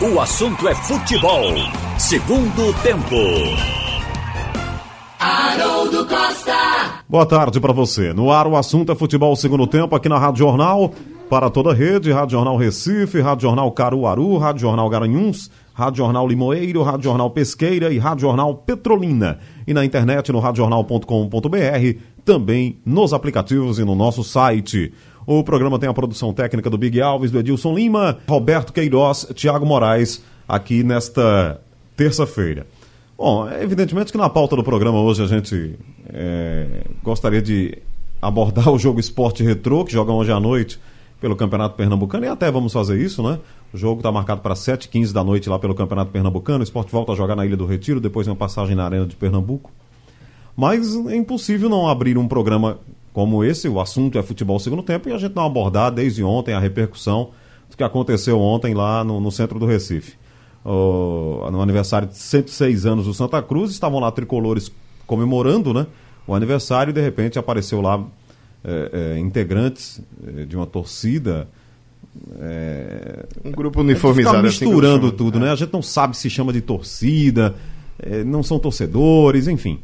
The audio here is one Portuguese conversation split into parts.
O assunto é futebol. Segundo tempo. Haroldo Costa. Boa tarde para você. No ar, o assunto é futebol segundo tempo aqui na Rádio Jornal. Para toda a rede, Rádio Jornal Recife, Rádio Jornal Caruaru, Rádio Jornal Garanhuns, Rádio Jornal Limoeiro, Rádio Jornal Pesqueira e Rádio Jornal Petrolina. E na internet no radiojornal.com.br, também nos aplicativos e no nosso site. O programa tem a produção técnica do Big Alves, do Edilson Lima, Roberto Queiroz, Tiago Moraes, aqui nesta terça-feira. Bom, evidentemente que na pauta do programa hoje a gente é, gostaria de abordar o jogo Esporte Retrô, que joga hoje à noite pelo Campeonato Pernambucano, e até vamos fazer isso, né? O jogo está marcado para 7h15 da noite lá pelo Campeonato Pernambucano. O esporte volta a jogar na Ilha do Retiro, depois uma passagem na Arena de Pernambuco. Mas é impossível não abrir um programa como esse, o assunto é futebol segundo tempo, e a gente não abordar desde ontem a repercussão do que aconteceu ontem lá no, no centro do Recife. O, no aniversário de 106 anos do Santa Cruz, estavam lá tricolores comemorando né, o aniversário e de repente apareceu lá é, é, integrantes é, de uma torcida. É, um grupo uniformizado. Assim misturando assim tudo, né? A gente não sabe se chama de torcida, é, não são torcedores, enfim.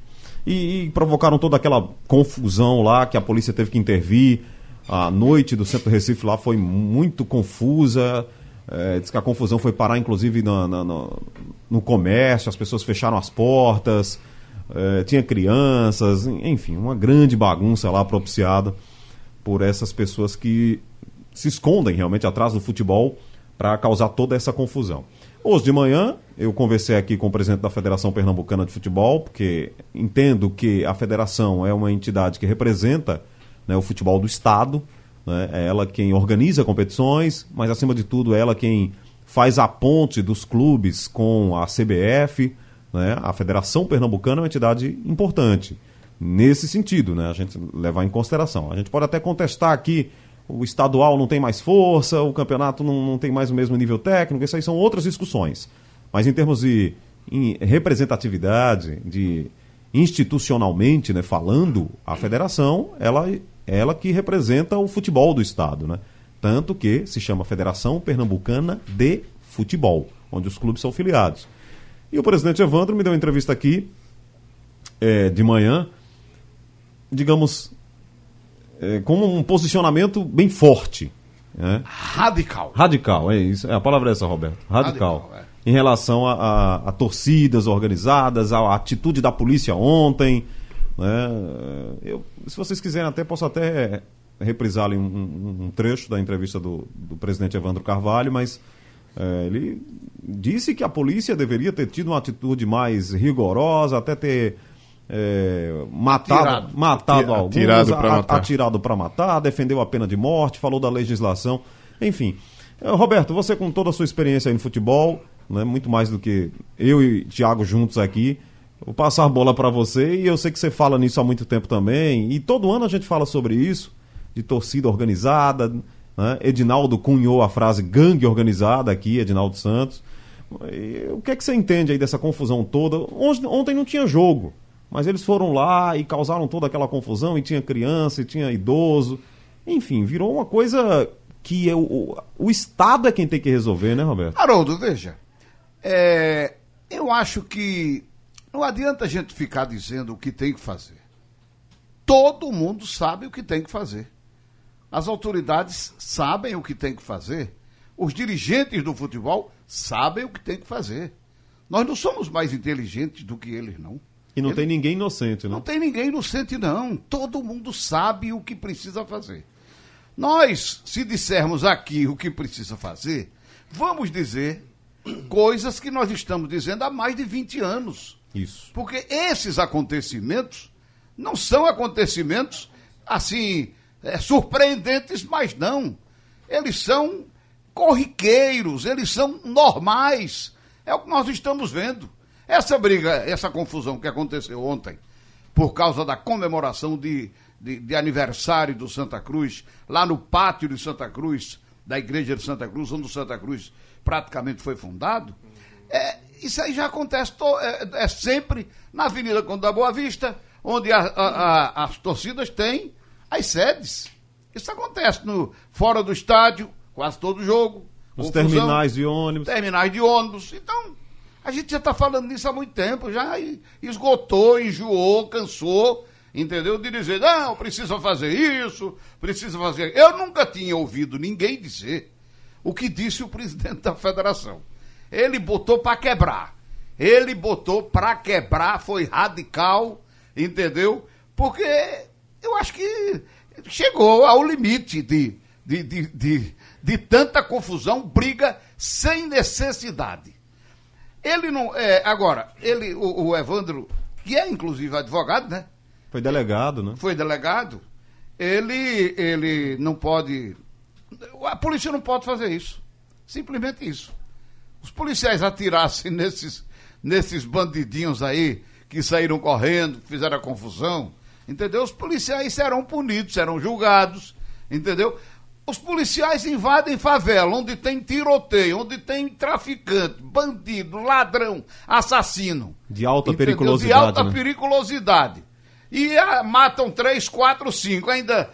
E, e, provocaram toda aquela confusão lá que a polícia teve que intervir. A noite do centro Recife lá foi muito confusa. É, diz que a confusão foi parar, inclusive, no comércio, as pessoas fecharam as portas é, tinha crianças, enfim, uma grande bagunça lá propiciada por essas pessoas que se escondem realmente atrás do futebol para causar toda essa confusão. Hoje de manhã, eu conversei aqui com o presidente da Federação Pernambucana de Futebol, porque entendo que a federação é uma entidade que representa né, o futebol do Estado, né, é ela quem organiza competições, mas acima de tudo é ela quem faz a ponte dos clubes com a CBF, né? A Federação Pernambucana é uma entidade importante nesse sentido, né? A gente levar em consideração. A gente pode até contestar aqui o estadual não tem mais força, o campeonato não, não tem mais o mesmo nível técnico, isso aí são outras discussões. Mas em termos de em representatividade, de institucionalmente né, falando, a federação ela, ela que representa o futebol do Estado. Né? Tanto que se chama Federação Pernambucana de Futebol, onde os clubes são filiados. E o presidente Evandro me deu uma entrevista aqui é, de manhã, digamos, é, com um posicionamento bem forte. Né? Radical. Radical, é isso. É, a palavra é essa, Roberto. Radical. Radical é. Em relação a, a, a, torcidas organizadas, a atitude da polícia ontem. Né? Eu, se vocês quiserem, até posso até reprisar ali um, um, um trecho da entrevista do, do presidente Evandro Carvalho, mas é, ele disse que a polícia deveria ter tido uma atitude mais rigorosa, até ter é, matado, atirado, matado alguns, atirado para matar. atirado para matar, defendeu a pena de morte, falou da legislação, enfim. É, Roberto, você com toda a sua experiência aí no futebol, né, muito mais do que eu e Thiago juntos aqui, vou passar a bola para você e eu sei que você fala nisso há muito tempo também, e todo ano a gente fala sobre isso, de torcida organizada, né? Edinaldo cunhou a frase gangue organizada aqui, Edinaldo Santos. E, o que é que você entende aí dessa confusão toda? Ontem não tinha jogo, mas eles foram lá e causaram toda aquela confusão, e tinha criança, e tinha idoso. Enfim, virou uma coisa que é o, o Estado é quem tem que resolver, né, Roberto? Haroldo, veja. É, eu acho que não adianta a gente ficar dizendo o que tem que fazer. Todo mundo sabe o que tem que fazer. As autoridades sabem o que tem que fazer. Os dirigentes do futebol sabem o que tem que fazer. Nós não somos mais inteligentes do que eles, não. E não tem ninguém inocente, não? Não tem ninguém inocente, não. Todo mundo sabe o que precisa fazer. Nós, se dissermos aqui o que precisa fazer, vamos dizer coisas que nós estamos dizendo há mais de 20 anos. Isso. Porque esses acontecimentos não são acontecimentos assim é, surpreendentes, mas não. Eles são corriqueiros, eles são normais. É o que nós estamos vendo. Essa briga, essa confusão que aconteceu ontem, por causa da comemoração de, de, de, aniversário do Santa Cruz, lá no pátio de Santa Cruz, da igreja de Santa Cruz, onde o Santa Cruz praticamente foi fundado, é, isso aí já acontece to, é, é, sempre na Avenida Conde da Boa Vista, onde a, a, a, as torcidas têm as sedes. Isso acontece no, fora do estádio, quase todo jogo. Os confusão, terminais de ônibus. terminais de ônibus. Então, a gente já está falando nisso há muito tempo, já esgotou, enjoou, cansou, entendeu? De dizer, não, precisa fazer isso, precisa fazer. Eu nunca tinha ouvido ninguém dizer o que disse o presidente da federação. Ele botou para quebrar. Ele botou para quebrar, foi radical, entendeu? Porque eu acho que chegou ao limite de, de, de, de, de tanta confusão, briga sem necessidade. Ele não. É, agora, ele, o, o, Evandro, que é inclusive advogado, né? Foi delegado, né? Foi delegado. Ele, ele não pode. A polícia não pode fazer isso. Simplesmente isso. Os policiais atirassem nesses, nesses bandidinhos aí que saíram correndo, fizeram a confusão, entendeu? Os policiais serão punidos, serão julgados, entendeu? Os policiais invadem favela, onde tem tiroteio, onde tem traficante, bandido, ladrão, assassino. De alta entendeu? periculosidade. De alta né? periculosidade. E ah, matam três, quatro, cinco. Ainda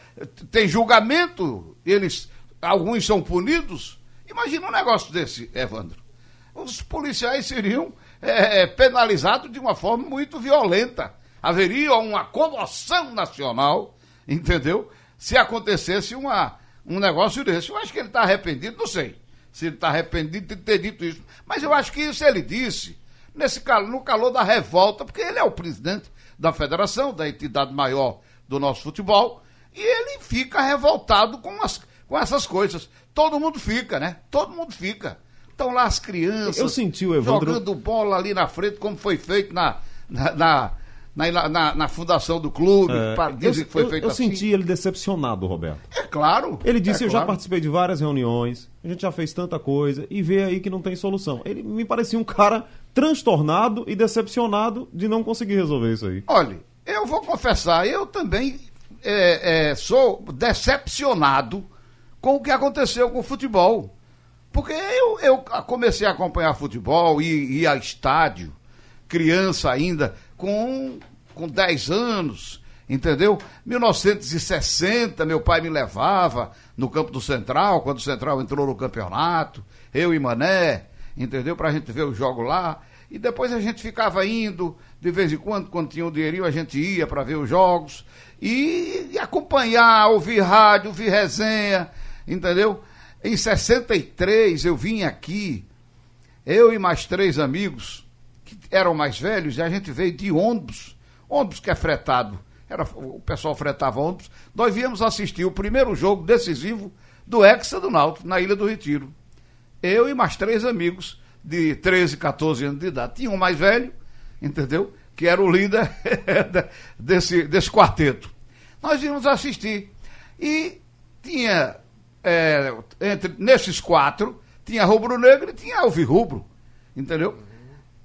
tem julgamento, eles, alguns são punidos. Imagina um negócio desse, Evandro. Os policiais seriam é, penalizados de uma forma muito violenta. Haveria uma comoção nacional, entendeu? Se acontecesse uma um negócio desse. Eu acho que ele está arrependido, não sei se ele está arrependido de ter dito isso. Mas eu acho que isso ele disse nesse, no calor da revolta, porque ele é o presidente da federação, da entidade maior do nosso futebol, e ele fica revoltado com, as, com essas coisas. Todo mundo fica, né? Todo mundo fica. Estão lá as crianças eu senti o Evandro... jogando bola ali na frente, como foi feito na, na, na na, na, na, fundação do clube, é, dizer que foi eu, feito eu assim. Eu senti ele decepcionado, Roberto. É claro. Ele disse: é Eu claro. já participei de várias reuniões, a gente já fez tanta coisa, e vê aí que não tem solução. Ele me parecia um cara transtornado e decepcionado de não conseguir resolver isso aí. Olha, eu vou confessar, eu também é, é, sou decepcionado com o que aconteceu com o futebol. Porque eu, eu comecei a acompanhar futebol e ir a estádio, criança ainda, com, com 10 anos, entendeu? 1960, meu pai me levava no campo do Central, quando o Central entrou no campeonato, eu e Mané, entendeu? Pra gente ver o jogo lá. E depois a gente ficava indo, de vez em quando, quando tinha um dinheirinho, a gente ia para ver os jogos. E, e acompanhar, ouvir rádio, ouvir resenha, entendeu? Em 63 eu vim aqui, eu e mais três amigos, que eram mais velhos, e a gente veio de ônibus, ônibus que é fretado, era, o pessoal fretava ônibus, nós viemos assistir o primeiro jogo decisivo do Hexa do Náutico, na Ilha do Retiro. Eu e mais três amigos de 13, 14 anos de idade. Tinha um mais velho, entendeu? Que era o líder desse, desse quarteto. Nós íamos assistir. E tinha, é, entre, nesses quatro, tinha rubro-negro e tinha alvirrubro, entendeu?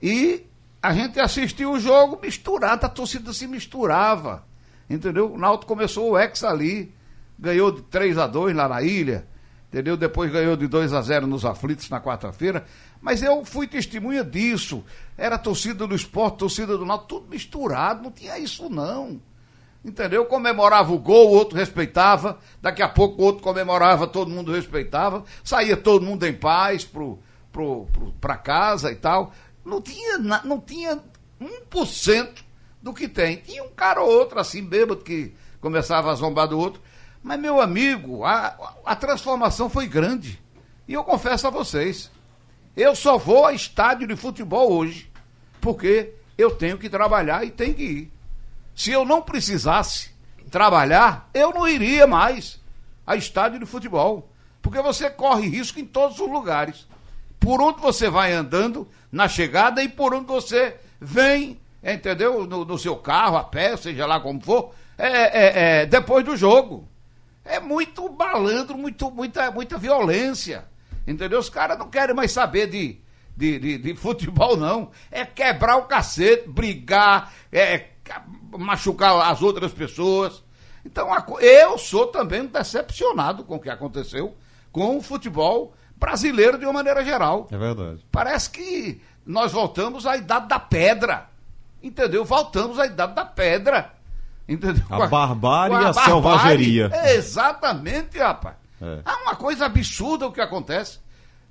E a gente assistiu o jogo misturado, a torcida se misturava, entendeu? O Náutico começou o ex ali, ganhou de 3 a 2 lá na ilha, entendeu? Depois ganhou de 2 a 0 nos aflitos na quarta-feira. Mas eu fui testemunha disso. Era torcida do esporte, torcida do Náutico, tudo misturado, não tinha isso não. Entendeu? Comemorava o gol, o outro respeitava, daqui a pouco o outro comemorava, todo mundo respeitava, saía todo mundo em paz pro, pro, pro, pra casa e tal. Não tinha, não tinha 1% do que tem. Tinha um cara ou outro assim, bêbado, que começava a zombar do outro. Mas, meu amigo, a, a transformação foi grande. E eu confesso a vocês, eu só vou a estádio de futebol hoje, porque eu tenho que trabalhar e tenho que ir. Se eu não precisasse trabalhar, eu não iria mais a estádio de futebol. Porque você corre risco em todos os lugares. Por onde você vai andando na chegada e por onde você vem, entendeu? No, no seu carro, a pé, seja lá como for, é, é, é, depois do jogo. É muito balandro, muito, muita, muita violência. Entendeu? Os caras não querem mais saber de, de, de, de, futebol, não. É quebrar o cacete, brigar, é, machucar as outras pessoas. Então, eu sou também decepcionado com o que aconteceu com o futebol brasileiro de uma maneira geral. É verdade. Parece que nós voltamos à idade da pedra. Entendeu? Voltamos à idade da pedra. Entendeu? A barbárie e a, a selvageria. Exatamente, rapaz. É. é uma coisa absurda o que acontece.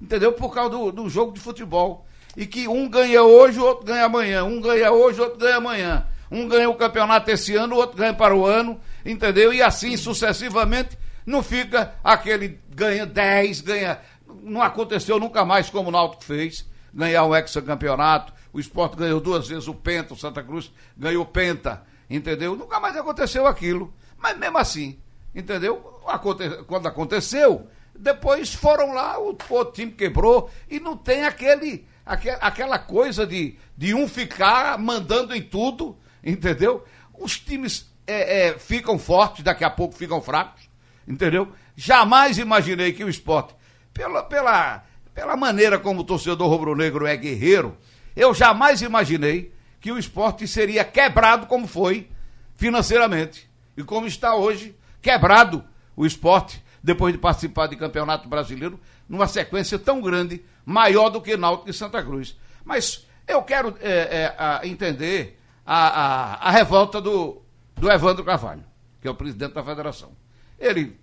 entendeu? Por causa do, do jogo de futebol. E que um ganha hoje, o outro ganha amanhã. Um ganha hoje, o outro ganha amanhã. Um ganha o campeonato esse ano, o outro ganha para o ano, entendeu? E assim sucessivamente, não fica aquele ganha 10, ganha. Não aconteceu nunca mais como o Náutico fez, ganhar um hexacampeonato. O esporte ganhou duas vezes o Penta, o Santa Cruz ganhou o Penta, entendeu? Nunca mais aconteceu aquilo. Mas mesmo assim, entendeu? Aconte... Quando aconteceu, depois foram lá, o, o time quebrou e não tem aquele, aquele aquela coisa de, de um ficar mandando em tudo, entendeu? Os times é, é, ficam fortes, daqui a pouco ficam fracos, entendeu? Jamais imaginei que o esporte, pela, pela, pela maneira como o torcedor rubro-negro é guerreiro, eu jamais imaginei que o esporte seria quebrado como foi financeiramente. E como está hoje, quebrado o esporte, depois de participar de campeonato brasileiro, numa sequência tão grande, maior do que Náutico e Santa Cruz. Mas eu quero é, é, a, entender a, a, a, revolta do, do Evandro Carvalho, que é o presidente da federação. Ele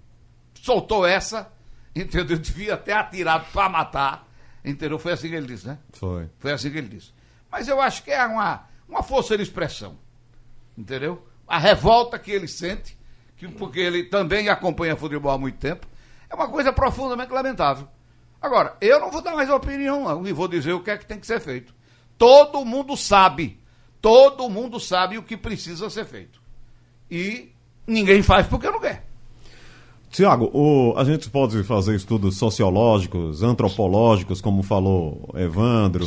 soltou essa, entendeu? Devia ter atirado para matar, entendeu? Foi assim que ele disse, né? Foi. Foi assim que ele disse. Mas eu acho que é uma, uma força de expressão, entendeu? A revolta que ele sente que, porque ele também acompanha futebol há muito tempo, é uma coisa profundamente lamentável. Agora, eu não vou dar mais opinião, não, e vou dizer o que é que tem que ser feito. Todo mundo sabe, todo mundo sabe o que precisa ser feito. E ninguém faz porque não quer. Tiago, a gente pode fazer estudos sociológicos, antropológicos, como falou Evandro,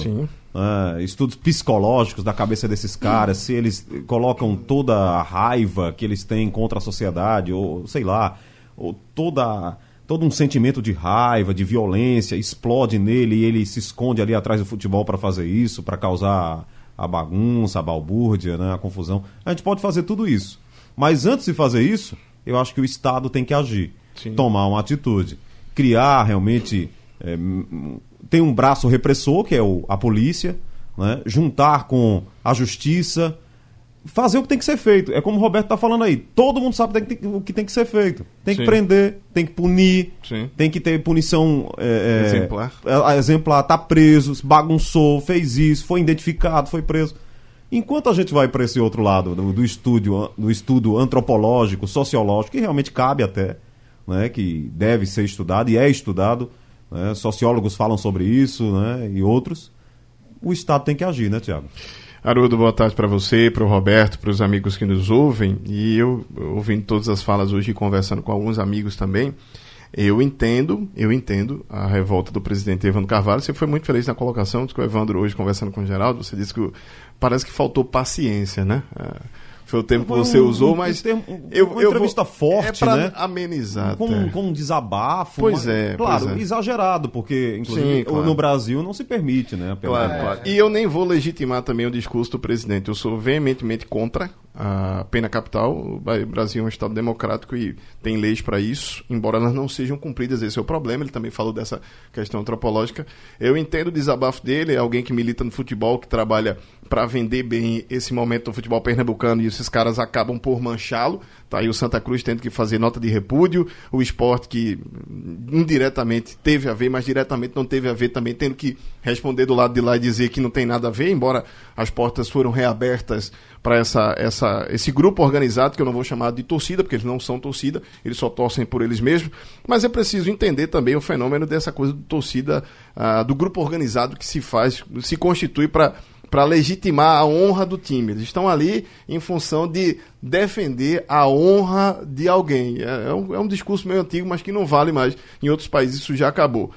né, estudos psicológicos da cabeça desses caras, se eles colocam toda a raiva que eles têm contra a sociedade, ou sei lá, ou toda, todo um sentimento de raiva, de violência, explode nele e ele se esconde ali atrás do futebol para fazer isso, para causar a bagunça, a balbúrdia, né, a confusão. A gente pode fazer tudo isso. Mas antes de fazer isso, eu acho que o Estado tem que agir, Sim. tomar uma atitude, criar realmente. É, tem um braço repressor, que é o, a polícia, né? juntar com a justiça, fazer o que tem que ser feito. É como o Roberto está falando aí. Todo mundo sabe o que tem que ser feito. Tem Sim. que prender, tem que punir, Sim. tem que ter punição é, exemplar. É, exemplar. Tá preso, bagunçou, fez isso, foi identificado, foi preso. Enquanto a gente vai para esse outro lado do, do, estudo, do estudo antropológico, sociológico, que realmente cabe até, né, que deve ser estudado e é estudado, né, sociólogos falam sobre isso né, e outros, o Estado tem que agir, né, Tiago? Haroldo, boa tarde para você, para o Roberto, para os amigos que nos ouvem. E eu, ouvindo todas as falas hoje e conversando com alguns amigos também, eu entendo, eu entendo a revolta do presidente Evandro Carvalho. Você foi muito feliz na colocação, disse que o Evandro hoje conversando com o Geraldo, você disse que parece que faltou paciência, né? É, foi o termo que você usou, mas. Um, eu, uma eu entrevista vou, forte, é né? amenizar. Com, com um desabafo. Pois mas, é. Claro, pois é. exagerado, porque, inclusive, Sim, claro. no Brasil não se permite, né? Claro, claro. E eu nem vou legitimar também o discurso do presidente. Eu sou veementemente contra a pena capital. O Brasil é um Estado democrático e tem leis para isso, embora elas não sejam cumpridas. Esse é o problema. Ele também falou dessa questão antropológica. Eu entendo o desabafo dele, é alguém que milita no futebol, que trabalha para vender bem esse momento do futebol pernambucano e esses caras acabam por manchá-lo. Tá aí o Santa Cruz tendo que fazer nota de repúdio, o esporte que indiretamente teve a ver, mas diretamente não teve a ver também, tendo que responder do lado de lá e dizer que não tem nada a ver, embora as portas foram reabertas para essa, essa, esse grupo organizado, que eu não vou chamar de torcida, porque eles não são torcida, eles só torcem por eles mesmos, mas é preciso entender também o fenômeno dessa coisa de torcida, uh, do grupo organizado que se faz, se constitui para para legitimar a honra do time. Eles estão ali em função de defender a honra de alguém. É, é, um, é um, discurso meio antigo, mas que não vale mais. Em outros países isso já acabou.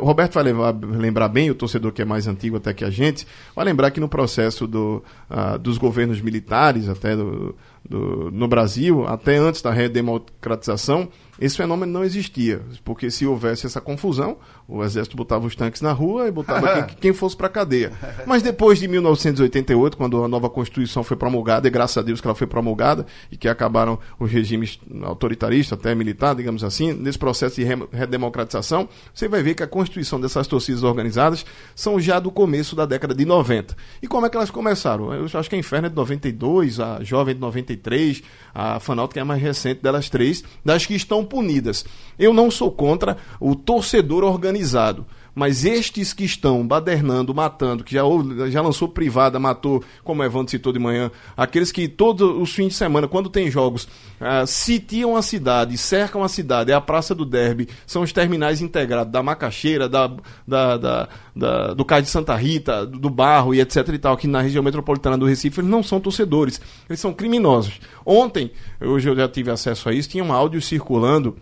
Roberto vai levar, lembrar bem, o torcedor que é mais antigo até que a gente, vai lembrar que no processo do, uh, dos governos militares, até do, do, no Brasil, até antes da redemocratização, esse fenômeno não existia, porque se houvesse essa confusão, o exército botava os tanques na rua e botava quem, quem, fosse para a cadeia. Mas depois de 1988, quando a nova Constituição foi promulgada, e graças a Deus que ela foi promulgada, e que acabaram os regimes autoritaristas, até militar, digamos assim, nesse processo de redemocratização, você vai ver que a constituição dessas torcidas organizadas são já do começo da década de 90. E como é que elas começaram? Eu acho que a Inferno é de 92, a Jovem é de 93, a Fanalto é a mais recente delas três, das que estão punidas. Eu não sou contra o torcedor organizado, Mas estes que estão badernando, matando, que já, já lançou privada, matou, como o Evandro citou de manhã, aqueles que todos os fins de semana, quando tem jogos, uh, sitiam a cidade, cercam a cidade, é a Praça do Derby, são os terminais integrados da Macaxeira, da, da, da, da do Cais de Santa Rita, do, do Barro e etc e tal, aqui na região metropolitana do Recife, eles não são torcedores, eles são criminosos. Ontem, hoje eu já tive acesso a isso, tinha um áudio circulando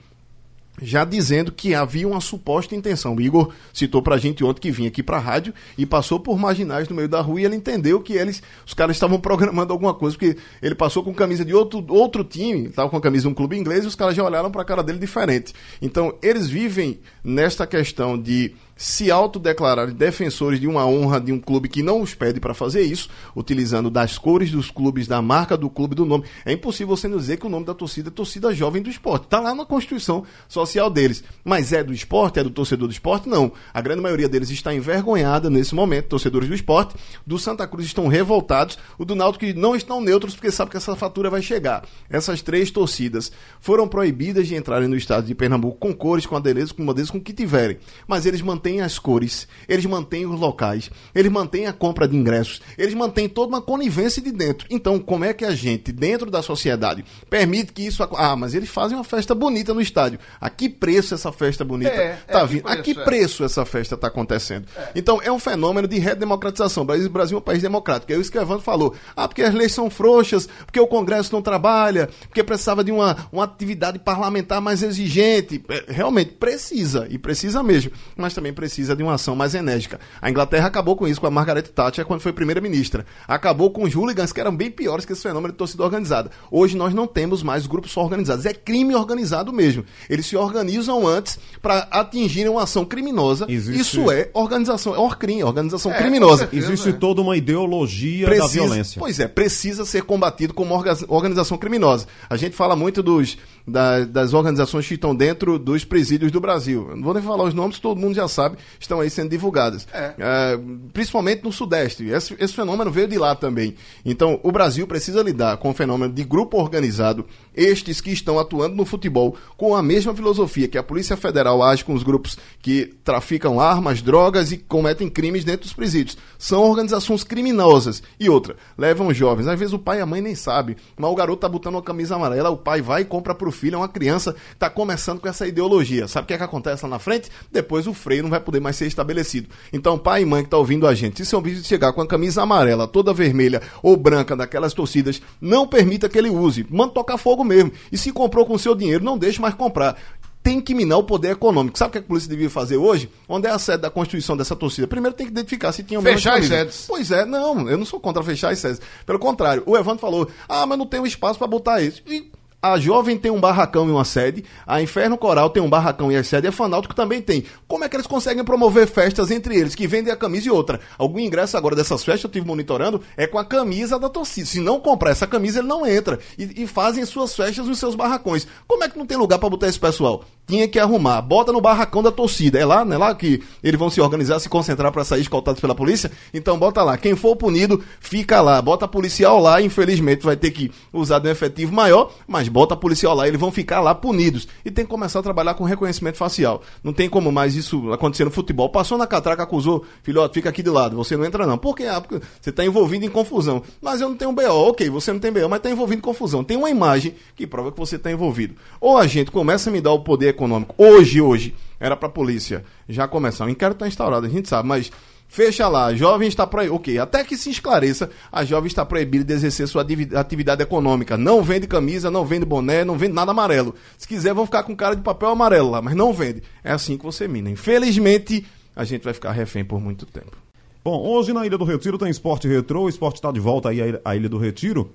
já dizendo que havia uma suposta intenção. O Igor citou pra gente ontem que vinha aqui pra rádio e passou por marginais no meio da rua e ele entendeu que eles, os caras estavam programando alguma coisa, porque ele passou com camisa de outro, outro time, estava com a camisa de um clube inglês e os caras já olharam pra cara dele diferente. Então, eles vivem nesta questão de se autodeclararem defensores de uma honra de um clube que não os pede para fazer isso, utilizando das cores dos clubes, da marca do clube, do nome. É impossível você não dizer que o nome da torcida é torcida jovem do esporte. Está lá na Constituição Social deles. Mas é do esporte? É do torcedor do esporte? Não. A grande maioria deles está envergonhada nesse momento, torcedores do esporte. Do Santa Cruz estão revoltados. O do Náutico não estão neutros porque sabe que essa fatura vai chegar. Essas três torcidas foram proibidas de entrarem no estado de Pernambuco com cores, com adereços, com modelos, com o que tiverem. Mas eles mantêm mantêm as cores, eles mantêm os locais, eles mantêm a compra de ingressos, eles mantêm toda uma conivência de dentro. Então, como é que a gente, dentro da sociedade, permite que isso. Ah, mas eles fazem uma festa bonita no estádio. A que preço essa festa bonita é, tá é, vindo? A que é. preço essa festa está acontecendo? É. Então, é um fenômeno de redemocratização. O Brasil, Brasil é um país democrático. É isso que o Evandro falou. Ah, porque as leis são frouxas, porque o Congresso não trabalha, porque precisava de uma, uma atividade parlamentar mais exigente. É, realmente precisa, e precisa mesmo. Mas também precisa de uma ação mais enérgica. A Inglaterra acabou com isso com a Margaret Thatcher quando foi primeira-ministra. Acabou com os hooligans que eram bem piores que esse fenômeno de torcida organizada. Hoje nós não temos mais grupos organizados. É crime organizado mesmo. Eles se organizam antes para atingirem uma ação criminosa. Existe... Isso é organização, é orcrim, organização é, criminosa. Existe é. toda uma ideologia precisa, da violência. Pois é, precisa ser combatido como organização criminosa. A gente fala muito dos, da, das organizações que estão dentro dos presídios do Brasil. Eu não vou nem falar os nomes, todo mundo já sabe estão aí sendo divulgadas. É. É, principalmente no Sudeste. Esse, esse, fenômeno veio de lá também. Então, o Brasil precisa lidar com o fenômeno de grupo organizado, estes que estão atuando no futebol com a mesma filosofia que a Polícia Federal age com os grupos que traficam armas, drogas e cometem crimes dentro dos presídios. São organizações criminosas. E outra, levam jovens. Às vezes o pai e a mãe nem sabem, mas o garoto tá botando uma camisa amarela, o pai vai e compra pro filho, é uma criança que tá começando com essa ideologia. Sabe o que é que acontece lá na frente? Depois o freio não vai poder mais ser estabelecido. Então, pai e mãe que está ouvindo a gente, se seu vídeo chegar com a camisa amarela, toda vermelha ou branca daquelas torcidas, não permita que ele use. Manda tocar fogo mesmo. E se comprou com seu dinheiro, não deixe mais comprar tem que minar o poder econômico. Sabe o que a polícia devia fazer hoje? Onde é a sede da constituição dessa torcida? Primeiro tem que identificar se tinha Fechar as sedes. Pois é, não, eu não sou contra fechar as sedes. Pelo contrário, o Evandro falou: ah, mas não tem um espaço para botar isso. E a Jovem tem um barracão e uma sede, a Inferno Coral tem um barracão e a sede, e a Fanáutico também tem. Como é que eles conseguem promover festas entre eles, que vendem a camisa e outra? Algum ingresso agora dessas festas, eu estive monitorando, é com a camisa da torcida. Se não comprar essa camisa, ele não entra. E, e fazem suas festas nos seus barracões. Como é que não tem lugar para botar esse pessoal? Tinha que arrumar. Bota no barracão da torcida. É lá, né? Lá que eles vão se organizar, se concentrar para sair escoltados pela polícia. Então bota lá. Quem for punido, fica lá. Bota policial lá. Infelizmente vai ter que usar de um efetivo maior, mas bota policial lá, eles vão ficar lá punidos. E tem que começar a trabalhar com reconhecimento facial. Não tem como mais isso acontecer no futebol. Passou na catraca, acusou, filhote, fica aqui de lado, você não entra não. Por quê? Ah, porque você está envolvido em confusão. Mas eu não tenho BO. Ok, você não tem BO, mas está envolvido em confusão. Tem uma imagem que prova que você está envolvido. Ou a gente começa a me dar o poder econômico. Hoje, hoje, era para a polícia já começar. O inquérito está instaurado, a gente sabe, mas Fecha lá, jovem está proibido. Ok, até que se esclareça, a jovem está proibida de exercer sua atividade econômica. Não vende camisa, não vende boné, não vende nada amarelo. Se quiser, vão ficar com cara de papel amarelo lá, mas não vende. É assim que você mina. Infelizmente, a gente vai ficar refém por muito tempo. Bom, hoje na Ilha do Retiro tem esporte retrô, o esporte está de volta aí à Ilha do Retiro.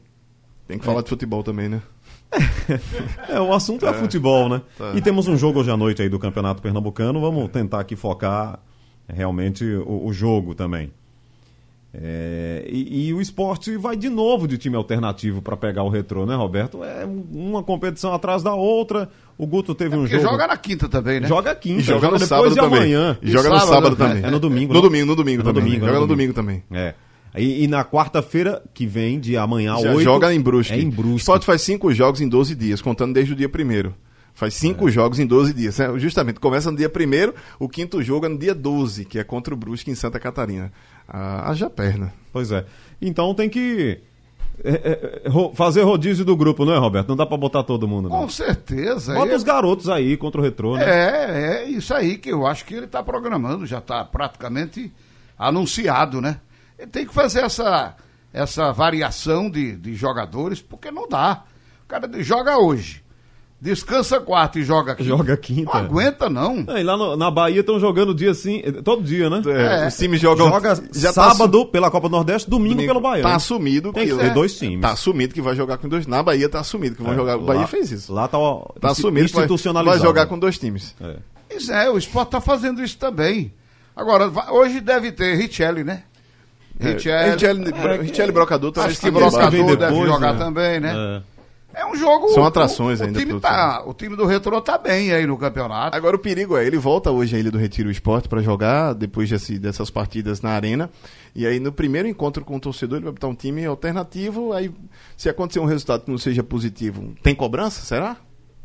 Tem que falar é. de futebol também, né? é, o assunto é, é futebol, né? Tá. E temos um jogo hoje à noite aí do Campeonato Pernambucano. Vamos tentar aqui focar realmente o, o jogo também. É, e, e, o esporte vai de novo de time alternativo para pegar o retrô, né, Roberto? É uma competição atrás da outra. O Guto teve é um jogo. joga na quinta também, né? Joga quinta, e joga, joga no sábado de também. amanhã. E joga no sábado, né? também. É no domingo. No domingo, no domingo é no também. Domingo, joga no domingo, também. É. E, e na quarta-feira que vem, de amanhã a 8. Joga em Brusque. É em Brusque. O esporte faz cinco jogos em 12 dias, contando desde o dia primeiro Faz cinco jogos em 12 dias. né? Justamente, começa no dia primeiro, o quinto jogo é no dia 12, que é contra o Brusque em Santa Catarina. Ah, haja perna. Pois é. Então tem que é, é, ro- fazer rodízio do grupo, não é, Roberto? Não dá pra botar todo mundo, não. Com certeza. Bota Ele- os garotos aí contra o retrô, né? É, é isso aí que eu acho que ele está programando, já está praticamente anunciado, né? Ele tem que fazer essa, essa variação de, de jogadores, porque não dá. O cara joga hoje, descansa quarta e joga quinta. Joga quinta. Não aguenta, não. É, e lá no- na Bahia estão jogando dia sim, todo dia, né? É, É. Os times jogam. Joga já tá sábado pela Copa do Nordeste, domingo, pelo Bahia. Tá assumido Tem que que ter dois times. Tá assumido que vai jogar com dois. Na Bahia tá assumido que vão É, jogar. O Bahia lá- fez isso. Lá tá, ó, Tá assumido que vai, institucionalizado. vai jogar com dois times. É. Pois é, o esporte está fazendo isso também. Agora, hoje deve ter Richelli, né? Richelli. Richelli, Richelli Brocador também Acho que Brocador deve jogar né? também, né? É. É um jogo. São atrações o, ainda O time, pro tá, o time do Retro tá bem aí no campeonato. Agora o perigo é, ele volta hoje Ilha do Retiro Esporte para jogar, depois desse- dessas partidas na arena. E aí no primeiro encontro com o torcedor, ele vai botar um time alternativo. Aí, se acontecer um resultado que não seja positivo, tem cobrança? Será?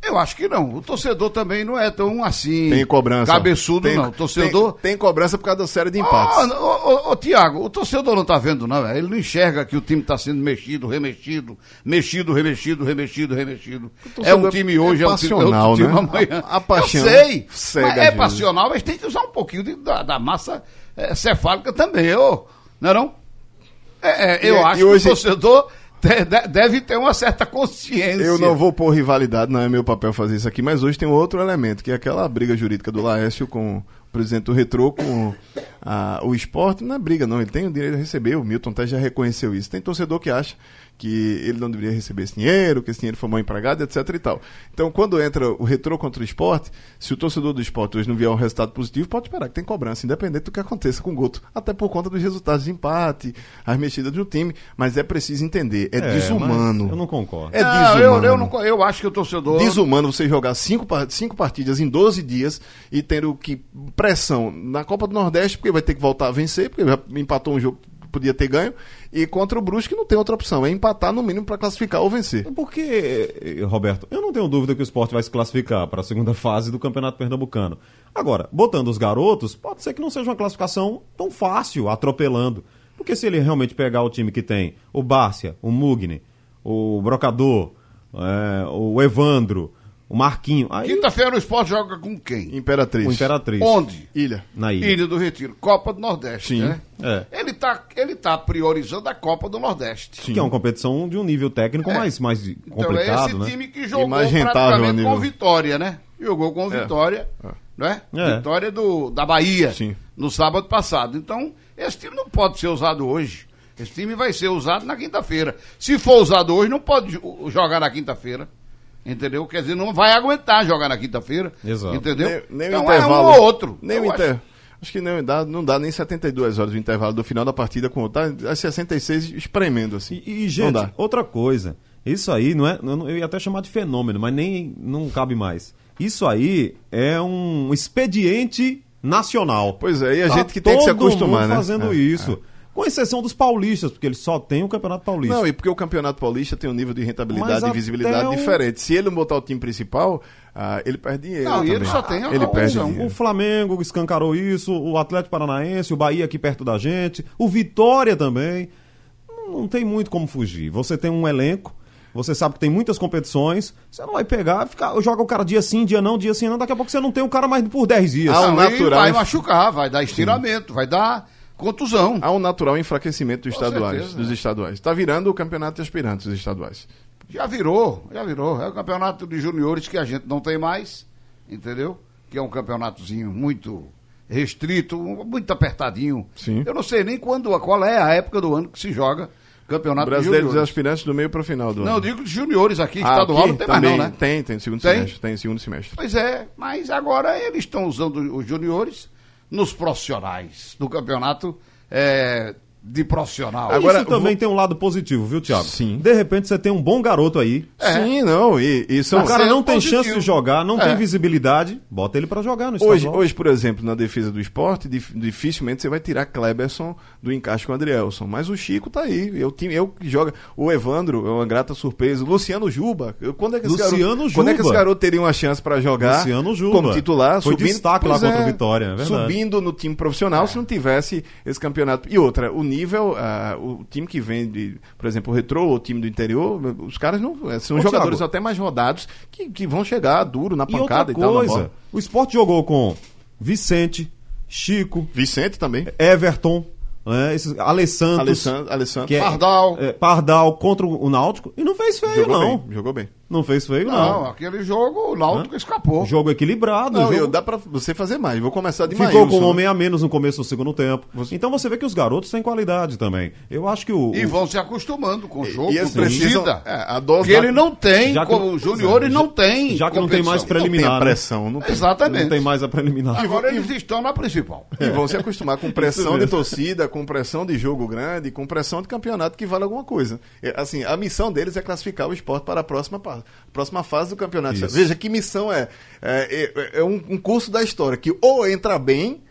Eu acho que não. O torcedor também não é tão assim. Tem cobrança. Cabeçudo, Tem- não. O torcedor. Tem, tem cobrança por causa da série de empates. Ô, ô, ô, ô, Tiago, o torcedor não tá vendo, não. velho. Ele não enxerga que o time tá sendo mexido, remexido, mexido, remexido, remexido, remexido. É um time hoje, é é, um time, é outro time né? amanhã. A- a paixão Eu sei. cega mas é vezes. passional, mas tem que usar um pouquinho de- da, da massa é, cefálica também, ô. Não é não? É, é, eu E- acho e hoje- que o torcedor deve ter uma certa consciência. Eu não vou pôr rivalidade, não é meu papel fazer isso aqui, mas hoje tem outro elemento, que é aquela briga jurídica do Laércio com o presidente do Retrô, com a- o esporte. Não é briga, não, ele tem o direito de receber, o Milton até já reconheceu isso. Tem torcedor que acha que ele não deveria receber esse dinheiro, que esse dinheiro foi mal empregado, etc e tal. Então, quando entra o Retrô contra o esporte, se o torcedor do esporte hoje não vier um resultado positivo, pode esperar que tem cobrança, independente do que aconteça com o Guto. Até por conta dos resultados de empate, as mexidas do time, mas é preciso entender, é, É, desumano. Eu não concordo. É não, eu, desumano. eu, não, eu acho que o torcedor. Desumano você jogar cinco, cinco partidas em 12 dias e tendo que pressão na Copa do Nordeste, porque vai ter que voltar a vencer, porque já empatou um jogo podia ter ganho, e contra o Brusque não tem outra opção, é empatar no mínimo para classificar ou vencer. Porque, eh, Roberto, eu não tenho dúvida que o esporte vai se classificar para a segunda fase do Campeonato Pernambucano. Agora, botando os garotos, pode ser que não seja uma classificação tão fácil, atropelando. Porque se ele realmente pegar o time que tem o Bárcia, o Mugni, o Brocador, eh, o Evandro, o Marquinho, aí Quinta-feira o esporte joga com quem? Imperatriz. o Imperatriz. Onde? Ilha. Na ilha. Ilha do Retiro. Copa do Nordeste, Sim. né? É. Ele tá, ele tá priorizando a Copa do Nordeste. Que é uma competição de um nível técnico É. mais, mais Então é complicado, esse né? time que jogou mais rentável praticamente nível- com vitória, né? Jogou com vitória, né? É. Vitória do, da Bahia, Sim. no sábado passado. Então, esse time não pode ser usado hoje. Esse time vai ser usado na quinta-feira. Se for usado hoje, não pode jo- jogar na quinta-feira. Entendeu? Quer dizer, não vai aguentar jogar na quinta-feira. Exato. Entendeu? Nem, nem então o intervalo. é um ou outro. Nem o Eu inter... acho. acho... que não dá, não dá nem 72 horas do intervalo do final da partida com tá às 66 espremendo assim. E, e, Não gente, dá. outra coisa. Isso aí não é. Eu ia até chamar de fenômeno, mas nem não cabe mais. Isso aí é um expediente nacional. Pois é, e a Tá gente que tem que se acostumar, mundo né? fazendo É, isso. Com exceção dos paulistas, porque eles só têm o Campeonato Paulista. Não, e porque o Campeonato Paulista tem um nível de rentabilidade e visibilidade o- diferente. Se ele não botar o time principal, ah, ele perde dinheiro. Não, e ele só tem a Ele perde dinheiro. O Flamengo escancarou isso, o Atlético Paranaense, o Bahia aqui perto da gente, o Vitória também. Não, tem muito como fugir. Você tem um elenco, você sabe que tem muitas competições, você não vai pegar, ficar, joga o cara dia sim, dia não, dia sim, não. Daqui a pouco você não tem o cara mais por 10 dias. Ah, e natural vai inf- machucar, vai dar estiramento, vai dar contusão. Há um natural enfraquecimento dos Com estaduais. certeza, dos né? estaduais. Está virando o campeonato de aspirantes dos estaduais. Já virou, já virou. É o campeonato de juniores que a gente não tem mais, entendeu? Que é um campeonatozinho muito restrito, muito apertadinho. Sim. Eu não sei nem quando, qual é a época do ano que se joga campeonato de Brasileiro dos juniores. aspirantes do meio para o final do Não, ano. digo de juniores aqui, Ah, estadual aqui não tem mais também não, né? Tem, tem segundo Tem? semestre. Tem segundo semestre. Pois é, mas agora eles estão usando os juniores nos profissionais do campeonato é, de profissional. Agora, Isso também vou- tem um lado positivo, viu, Thiago? Sim. De repente você tem um bom garoto aí. Sim, não, e, e são... o cara não tem positivo. chance de jogar, não É. tem visibilidade, bota ele pra jogar no Hoje, estadual. hoje, por exemplo, na defesa do esporte, dif- dificilmente você vai tirar Kleberson do encaixe com o Adrielson. Mas o Chico tá aí. Eu, eu que joga. O Evandro é uma grata surpresa. O Luciano Juba. Quando, é que esse Luciano garoto, quando é que esse Juba. garoto teria uma chance para jogar Luciano Juba. como titular? Foi subindo, destaque lá Pois contra o Vitória, é verdade. Subindo no time profissional se não tivesse esse campeonato. E outra, o nível, ah, o time que vem de, por exemplo, o Retrô, o time do interior, os caras não. eh, São Ô, jogadores Thiago. até mais rodados que, que vão chegar duro na E outra pancada e, tal. na coisa, bola. o esporte jogou com Vicente, Chico, Vicente também. Everton, né, esses, Alessandro, Alessandro, Alessandro. é- Pardal. é, Pardal contra o Náutico e não fez feio, jogou não. bem, jogou bem. Não fez feio, Não, não. aquele jogo o Náutico escapou. Jogo equilibrado. Não, jogo... eu, dá pra você fazer mais. Vou começar de Ficou Maílson, com um né? homem a menos no começo do segundo tempo. Você- Então você vê que os garotos têm qualidade também. Eu acho que o. E o- vão se acostumando com o jogo, E com eles precisam. torcida. É, a dose Que da- ele não tem, Já que- como os juniores já- não tem. já que não tem mais preliminar, não tem a né? pressão, não tem. Exatamente. Não tem mais a preliminar. Agora eles estão na principal. E vão se acostumar com pressão de torcida, com pressão de jogo grande, com pressão de campeonato que vale alguma coisa. É, Assim, a missão deles é classificar o esporte para a próxima, pa- próxima fase do campeonato. Isso. Veja que missão é. É, é- é um, um curso da história que ou entra bem,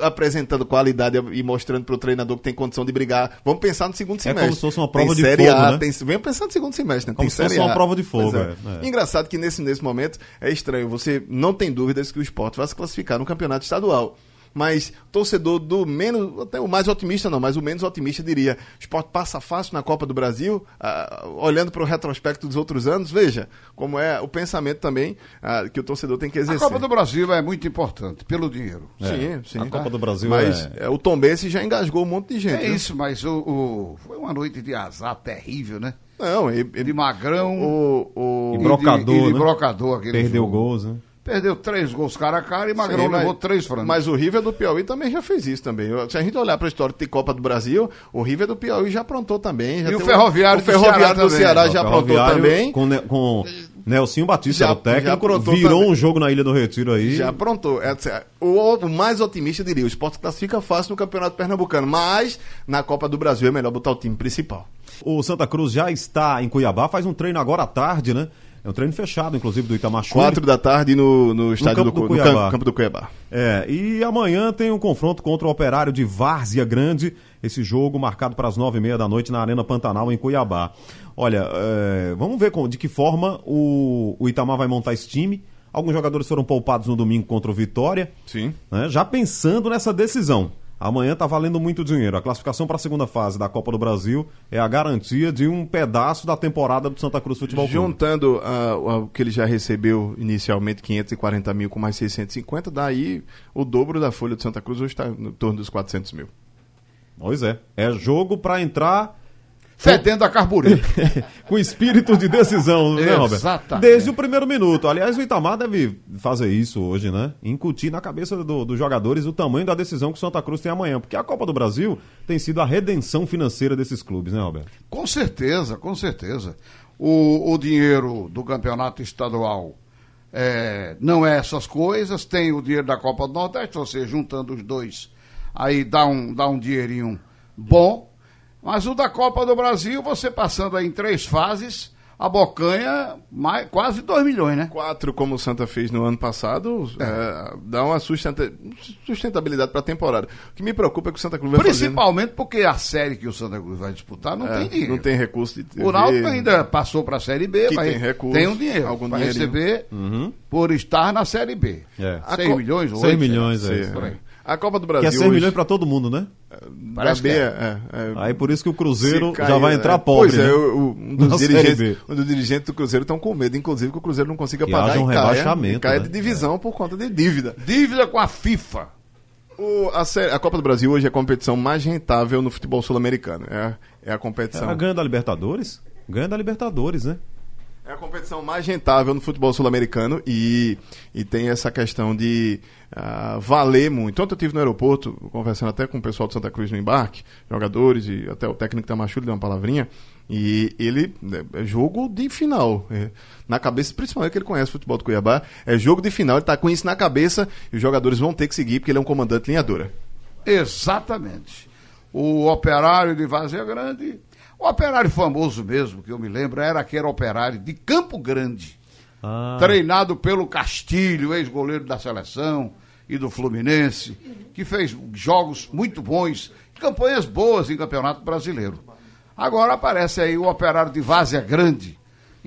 apresentando qualidade e mostrando para o treinador que tem condição de brigar. Vamos pensar no segundo É semestre. como se fosse uma prova tem de série fogo, A, né? tem, vamos pensar no segundo semestre, né? Como tem se fosse uma A. prova de fogo, Pois é, é. Engraçado que nesse, nesse momento é estranho. Você não tem dúvidas que o esporte vai se classificar no campeonato estadual. Mas torcedor do menos, até o mais otimista não, mas o menos otimista diria: o esporte passa fácil na Copa do Brasil, ah, olhando para o retrospecto dos outros anos, veja como é o pensamento também ah, que o torcedor tem que A exercer. Copa do Brasil é muito importante, pelo dinheiro. Sim, sim. A Copa do Brasil Mas é... é, o Tombense já engasgou um monte de gente. É viu? isso, mas o, o- foi uma noite de azar terrível, né? Não, ele, De magrão o, o, E e brocador, de, e de né? brocador aquele Perdeu jogo. gols, né? Perdeu três gols cara a cara e Magrão Sim, mas- levou três frangos. Mas o River do Piauí também já fez isso também. Se a gente olhar para a história de Copa do Brasil, o River do Piauí já aprontou também. já E o Ferroviário o do Ferroviário Ceará do. Ceará O já aprontou também. Com, com Nelsinho Batista, Já- era o técnico, virou também. um jogo na Ilha do Retiro aí. Já aprontou. É, assim, o, o mais otimista diria: o esporte classifica fácil no Campeonato Pernambucano, mas na Copa do Brasil é melhor botar o time principal. O Santa Cruz já está em Cuiabá, faz um treino agora à tarde, né? É um treino fechado, inclusive, do Itamar. Quatro da tarde no, no estádio campo do, do Cu- no Cuiabá. campo, do Cuiabá. É, e amanhã tem um confronto contra o Operário de Várzea Grande, esse jogo marcado para as nove e meia da noite na Arena Pantanal, em Cuiabá. Olha, é, vamos ver de que forma o, o Itamar vai montar esse time. Alguns jogadores foram poupados no domingo contra o Vitória. Sim. né, já pensando nessa decisão. Amanhã está valendo muito dinheiro. A classificação para a segunda fase da Copa do Brasil é a garantia de um pedaço da temporada do Santa Cruz Futebol Clube. Juntando ah, o que ele já recebeu inicialmente, 540 mil com mais 650, daí o dobro da folha de Santa Cruz hoje está no torno dos 400 mil. Pois é. É jogo para entrar Fedendo a carbureto. com espírito de decisão, né, Roberto? Exatamente. Desde o primeiro minuto. Aliás, o Itamar deve fazer isso hoje, né? Incutir na cabeça do- dos jogadores o tamanho da decisão que o Santa Cruz tem amanhã. Porque a Copa do Brasil tem sido a redenção financeira desses clubes, né, Roberto? Com certeza, com certeza. O, o dinheiro do campeonato estadual é, não é essas coisas, tem o dinheiro da Copa do Nordeste, você juntando os dois, aí dá um, dá um dinheirinho bom. Mas o da Copa do Brasil, você passando aí em três fases, a bocanha, mais, quase 2 milhões, né? Quatro, como o Santa fez no ano passado, é, dá uma sustenta- sustentabilidade para a temporada. O que me preocupa é que o Santa Cruz vai fazendo- Principalmente porque a série que o Santa Cruz vai disputar não É, tem dinheiro. Não tem recurso de TV, O Náutico ainda passou para a Série B, Que mas tem recurso, tem um dinheiro algum para receber por estar na Série B. É. A 6 co- milhões ou 6 oito, milhões, é. Por aí. A Copa do Que Brasil. é 6 hoje- milhões para todo mundo, né? Parece da que B, é. é, é. Aí por isso que o Cruzeiro Se já cair, vai é. entrar pobre, Pois é, né? o- o- um dos Série dirigentes, um dos dirigentes do Cruzeiro estão com medo, inclusive, que o Cruzeiro não consiga Que pagar haja um e caia, rebaixamento, caia né? de divisão por conta de dívida. Dívida com a FIFA. O- a, sé- a Copa do Brasil hoje é a competição mais rentável no futebol sul-americano. É, é a competição. É, ganha da Libertadores? Ganha da Libertadores, né? É a competição mais rentável no futebol sul-americano e, e tem essa questão de ah, valer muito. Ontem eu estive no aeroporto, conversando até com o pessoal de Santa Cruz no embarque, jogadores e até o técnico Tamachu deu uma palavrinha. E ele é jogo de final. É, na cabeça, principalmente que ele conhece o futebol do Cuiabá, é jogo de final, ele está com isso na cabeça e os jogadores vão ter que seguir porque ele é um comandante linha dura. Exatamente. o operário de Vazia Grande. O operário famoso mesmo, que eu me lembro, era aquele operário de Campo Grande, Ah, treinado pelo Castilho, ex-goleiro da seleção e do Fluminense, que fez jogos muito bons, campanhas boas em Campeonato Brasileiro. Agora aparece aí o operário de Vazia Grande,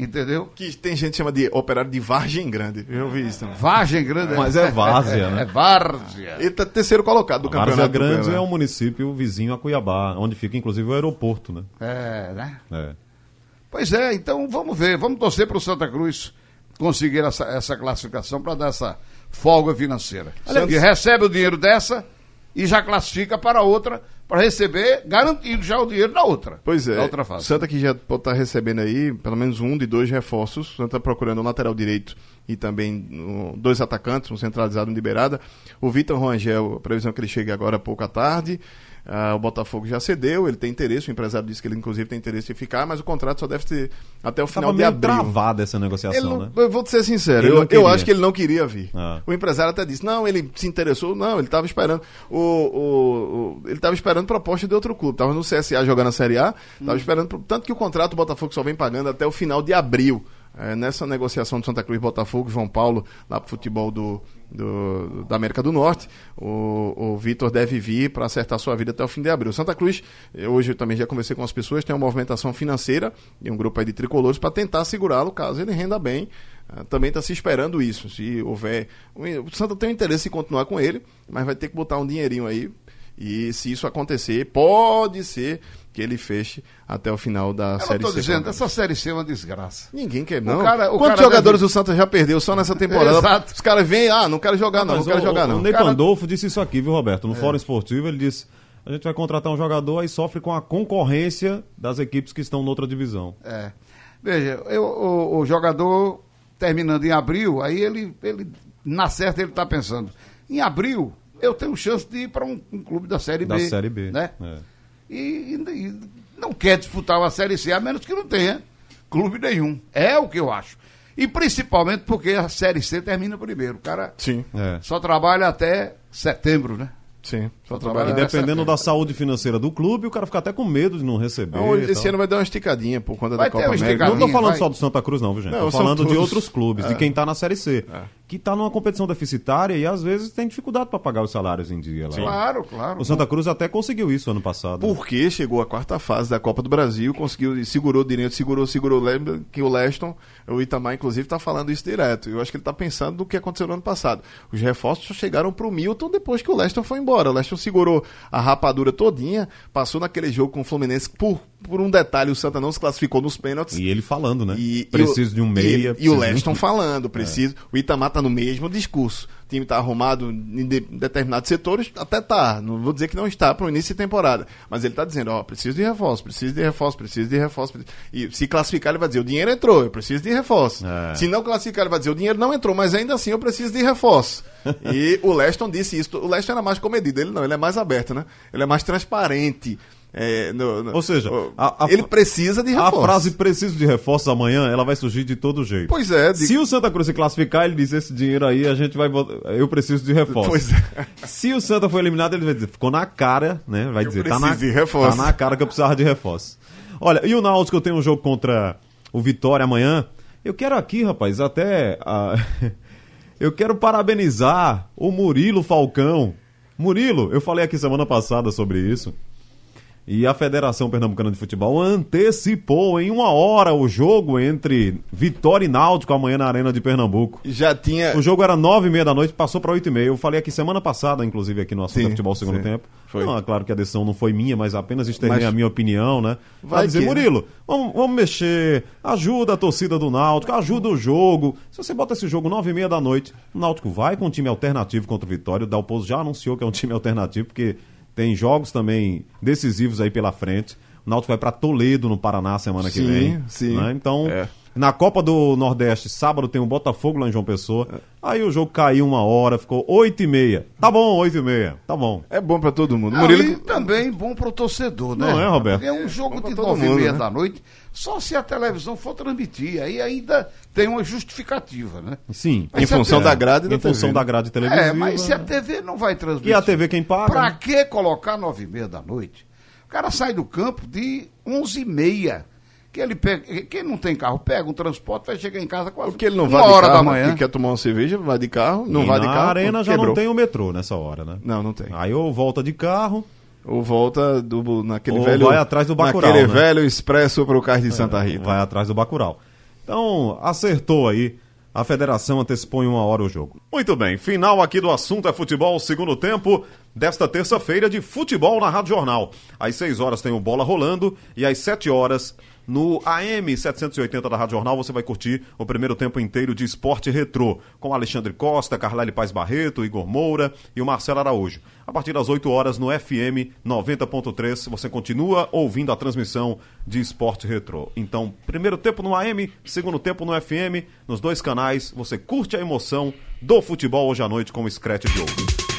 entendeu? Que tem gente que chama de operário de Vargem Grande. Eu ouvi isso também. Vargem Grande. Mas é Várzea, né? É Várzea. Ele tá terceiro colocado do Várzea campeonato. Grande do- é um município vizinho a Cuiabá, onde fica inclusive o aeroporto, né? É, né? É. Pois é, então vamos ver, vamos torcer para o Santa Cruz conseguir essa, essa classificação para dar essa folga financeira. E recebe o dinheiro dessa e já classifica para outra, para receber garantido já o dinheiro da outra. Pois é. Da outra fase. Santa que já pode estar recebendo aí pelo menos um de dois reforços. Santa está procurando um lateral direito e também dois atacantes, um centralizado e um de beirada. O Vitor Rangel, a previsão é que ele chegue agora pouco à tarde. Ah, o Botafogo já cedeu, ele tem interesse, o empresário disse que ele inclusive tem interesse em ficar, mas o contrato só deve ter até o final Tava de meio abril. travada essa negociação, não- né? Eu vou te ser sincero, eu, eu acho que ele não queria vir. Ah. O empresário até disse, não, ele se interessou, não, ele estava esperando. O, o- o- ele estava esperando proposta de outro clube. Estava no CSA jogando a Série A, estava esperando. pro- Tanto que o contrato o Botafogo só vem pagando até o final de abril. É, nessa negociação do Santa Cruz Botafogo, João Paulo, lá pro futebol do, do- da América do Norte, o, o Vitor deve vir para acertar sua vida até o fim de abril. Santa Cruz, hoje eu também já conversei com as pessoas, tem uma movimentação financeira e um grupo aí de tricolores para tentar segurá-lo caso ele renda bem. Ah, também está se esperando isso. Se houver. O Santa tem o interesse em continuar com ele, mas vai ter que botar um dinheirinho aí. E se isso acontecer, pode ser que ele feche até o final da Eu não série estou C. dizendo, essa série C é uma desgraça. Ninguém quer, não. cara- o Quantos cara jogadores deve- o Santa já perdeu só nessa temporada? Exato. Os caras vêm, ah, não quero jogar, não, não Mas quero o, jogar, o, não. O Ney Cara- Pandolfo disse isso aqui, viu, Roberto? No Fórum Esportivo, ele disse: a gente vai contratar um jogador aí sofre com a concorrência das equipes que estão noutra divisão. É. Veja, eu- o, o jogador terminando em abril, aí ele, ele na certa ele está pensando, em abril eu tenho chance de ir para um, um clube da Série Da B. Série B. Né? É. E, e- e não quer disputar uma Série C, a menos que não tenha clube nenhum. É o que eu acho. E principalmente porque a Série C termina primeiro. O cara Sim, É. só trabalha até setembro, né? sim. Só trabalha. E dependendo da saúde financeira do clube, o cara fica até com medo de não receber. Não, esse tal. ano vai dar uma esticadinha por conta Vai da ter Copa uma América. Não tô falando vai. só do Santa Cruz, não, viu, gente? Não, tô falando de outros clubes, de É. quem tá na Série C. É. Que tá numa competição deficitária e às vezes tem dificuldade para pagar os salários em dia. Lá. Claro, claro. O Santa Cruz até conseguiu isso ano passado. Porque chegou a quarta fase da Copa do Brasil, conseguiu e segurou o direito, segurou, segurou. Lembra que o Leston, o Itamar, inclusive, está falando isso direto. Eu acho que ele está pensando no que aconteceu no ano passado. Os reforços só chegaram pro Milton depois que o Leston foi embora. O Leston segurou a rapadura todinha, passou naquele jogo com o Fluminense. Por, por um detalhe, o Santa não se classificou nos pênaltis. E ele falando, né? E, preciso e o- de um meia. E, e o de Leston falando, preciso. O Itamar tá no mesmo discurso. O time tá arrumado em de- determinados setores, até tá. Não vou dizer que não está para o início de temporada. Mas ele tá dizendo, ó, preciso de reforço, preciso de reforço, preciso de reforço. preciso- E se classificar, ele vai dizer, o dinheiro entrou, eu preciso de reforço. É. Se não classificar, ele vai dizer, o dinheiro não entrou, mas ainda assim eu preciso de reforço. e o Leston disse isso. O Leston era mais comedido, ele não, ele é mais aberto, né? Ele é mais transparente. É, no- no- Ou seja, o- a- a- ele precisa de A reforço. frase preciso de reforços amanhã, ela vai surgir de todo jeito. Pois é, de- Se o Santa Cruz se classificar, ele diz esse dinheiro aí, a gente vai botar- eu preciso de reforço. Pois é. Se o Santa foi eliminado, ele vai dizer, ficou na cara, né? Vai Eu dizer, tá na, de reforço. tá na cara que eu precisava de reforço. Olha, e o Náutico tem um jogo contra o Vitória amanhã. Eu quero aqui, rapaz, até ah, eu quero parabenizar o Murilo Falcão. Murilo, eu falei aqui semana passada sobre isso. E a Federação Pernambucana de Futebol antecipou em uma hora o jogo entre Vitória e Náutico amanhã na Arena de Pernambuco. Já tinha. O jogo era nove e meia da noite, passou para oito e meia. Eu falei aqui semana passada, inclusive aqui no assunto Sim, do futebol segundo sim. tempo. Foi. Não, é claro que a decisão não foi minha, mas apenas externei Mas- a minha opinião, né? Vai dizer, que, né? Murilo, vamos, vamos mexer, ajuda a torcida do Náutico, ajuda o jogo. Se você bota esse jogo nove e meia da noite, o Náutico vai com um time alternativo contra o Vitória. O Dalpozo já anunciou que é um time alternativo, porque tem jogos também decisivos aí pela frente. O Náutico vai para Toledo, no Paraná, semana que Sim, vem. sim. né? Então, É. na Copa do Nordeste, sábado tem o Botafogo lá em João Pessoa. Aí o jogo caiu uma hora, ficou oito e meia. Tá bom, oito e meia. Tá bom. É bom pra todo mundo. Murilo. e também bom pro torcedor, né? Não é, Roberto? Porque é um jogo pra de todo nove e mundo, meia né? da noite, só se a televisão for transmitir. Aí ainda tem uma justificativa, né? Sim. Em Mas a função TV da grade e da Em função TV, da né? grade televisiva. É, mas se a TV não vai transmitir. E a TV quem paga? Pra né? que colocar nove e meia da noite? O cara sai do campo de 11h30. Que ele pega, quem não tem carro pega um transporte, vai chegar em casa quase Porque ele não uma vai de hora carro, da manhã. quer tomar uma cerveja, vai de carro, não E vai de na carro. arena já quebrou. não tem o metrô nessa hora, né? Não, não tem. Aí ou volta de carro, Ou volta do, naquele Ou velho. vai atrás do Bacurau, Naquele né? velho expresso pro cais de Santa Rita. vai atrás do Bacurau. Então, acertou aí. A federação antecipou em uma hora o jogo. Muito bem, final aqui do assunto é futebol, segundo tempo desta terça-feira de futebol na Rádio Jornal. Às 6 horas tem o Bola Rolando e às 7 horas no AM 780 da Rádio Jornal você vai curtir o primeiro tempo inteiro de esporte retrô, com Alexandre Costa, Carlyle Paz Barreto, Igor Moura e o Marcelo Araújo. A partir das 8 horas no FM 90.3 você continua ouvindo a transmissão de esporte retrô. Então, primeiro tempo no AM, segundo tempo no FM, nos dois canais, você curte a emoção do futebol hoje à noite com o Scratch de ouro.